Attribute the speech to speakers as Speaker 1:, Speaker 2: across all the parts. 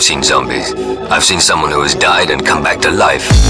Speaker 1: I've seen zombies. I've seen someone who has died and come back to life.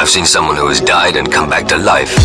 Speaker 1: I've seen someone who has died and come back to life.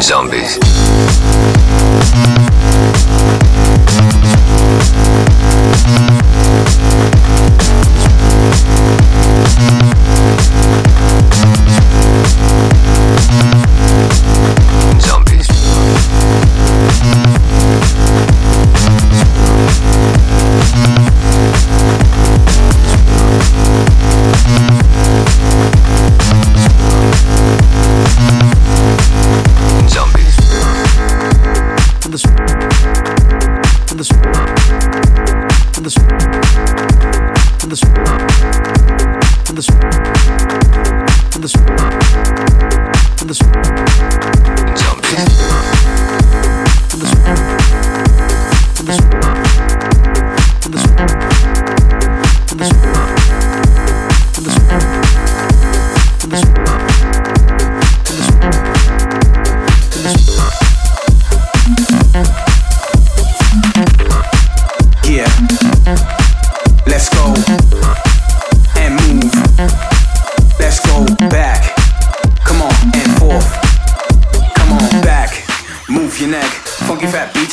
Speaker 1: Zombies.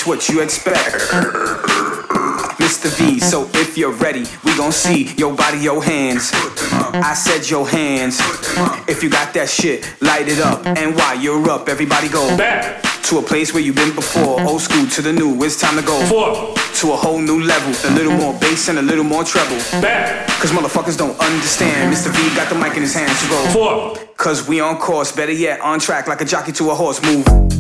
Speaker 2: What you expect? Mr. V, so if you're ready, we gon' see your body, your hands. I said your hands. If you got that shit, light it up. And while you're up, everybody go
Speaker 3: Back,
Speaker 2: to a place where you've been before. Old school to the new, it's time to go
Speaker 3: forth,
Speaker 2: to a whole new level. A little more bass and a little more treble.
Speaker 3: back,
Speaker 2: Cause motherfuckers don't understand. Mr. V got the mic in his hands to go.
Speaker 3: forth,
Speaker 2: Cause we on course, better yet, on track like a jockey to a horse. Move.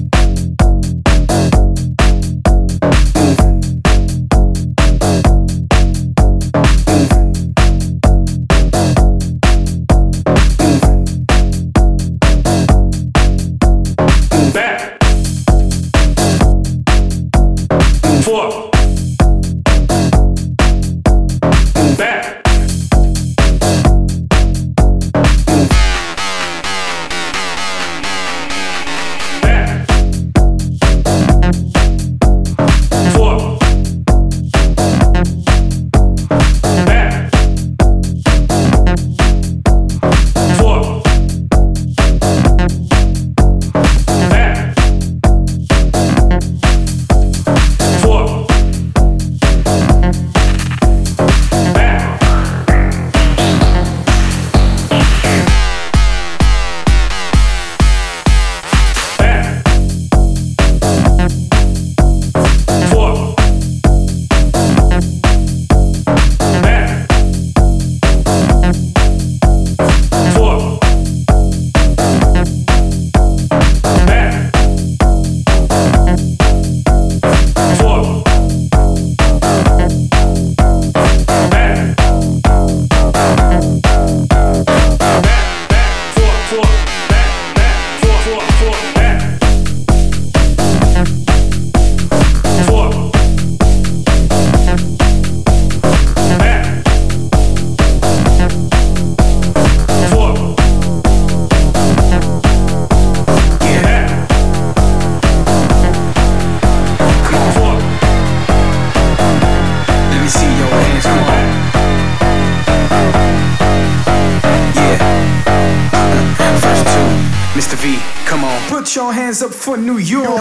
Speaker 2: Up for New York.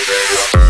Speaker 4: Everybody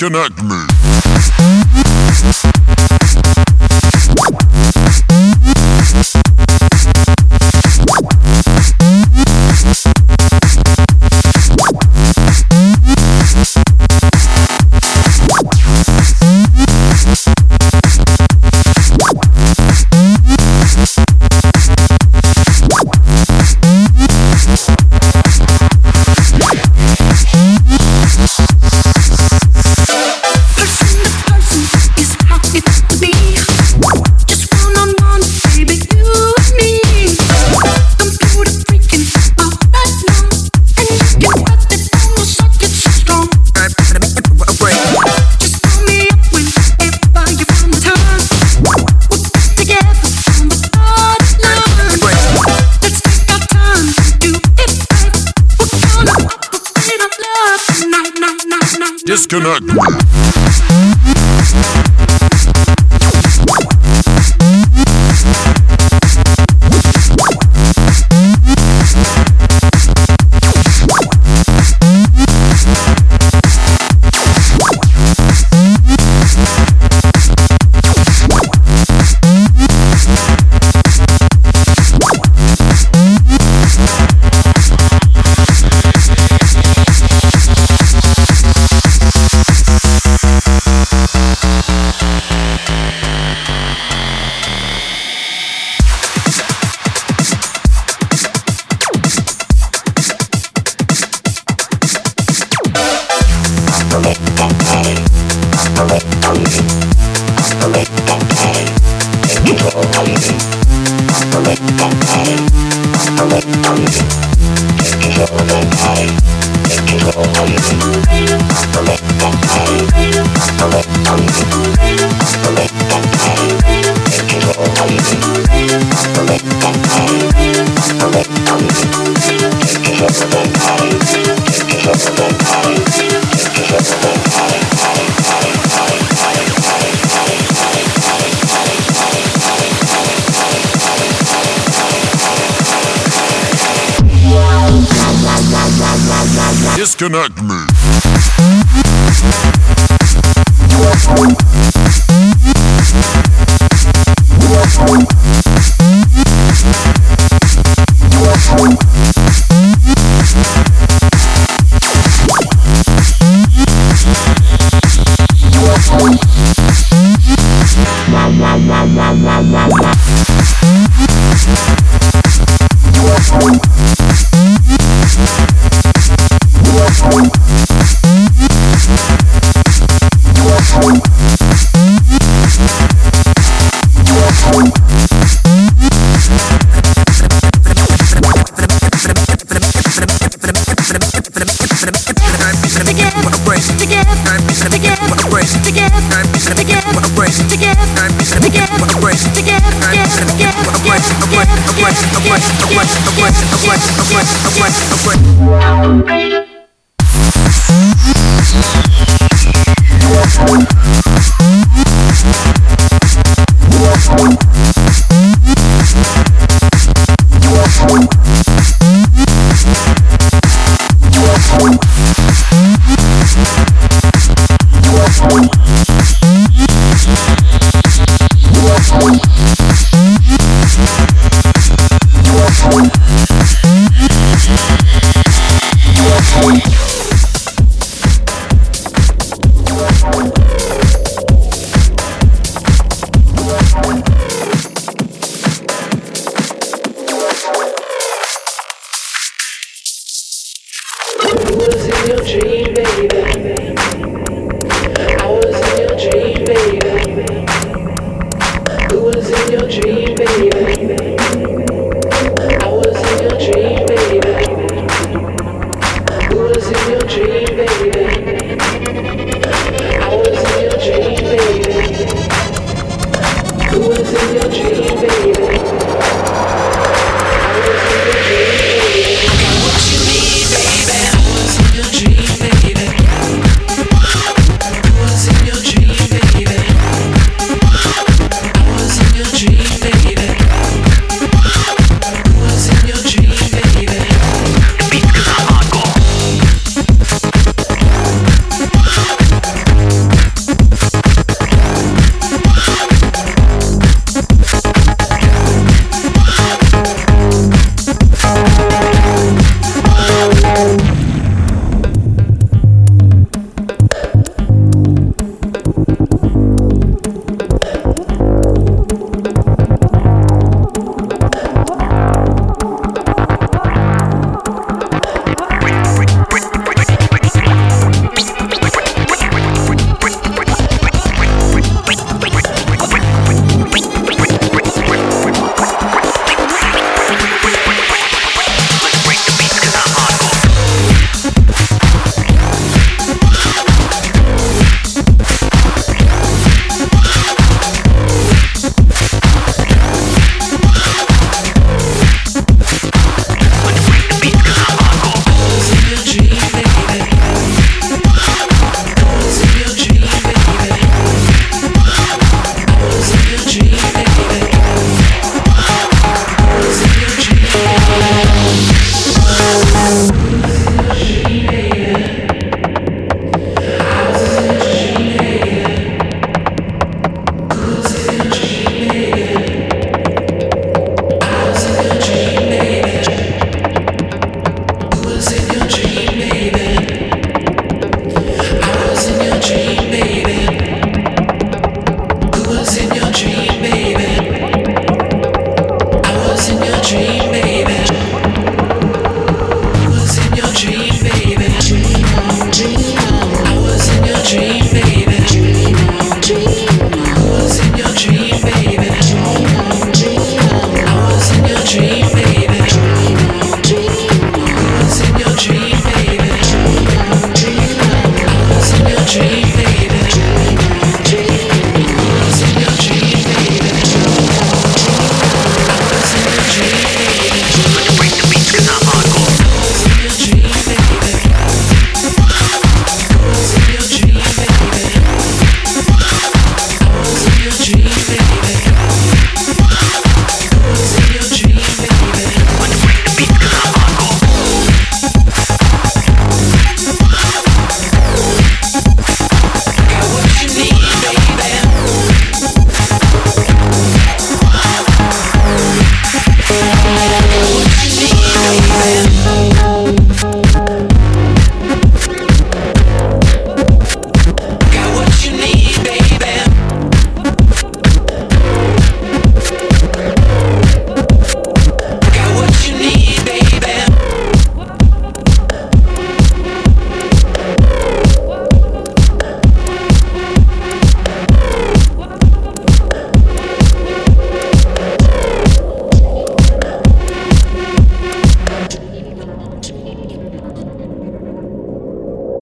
Speaker 4: Disconnect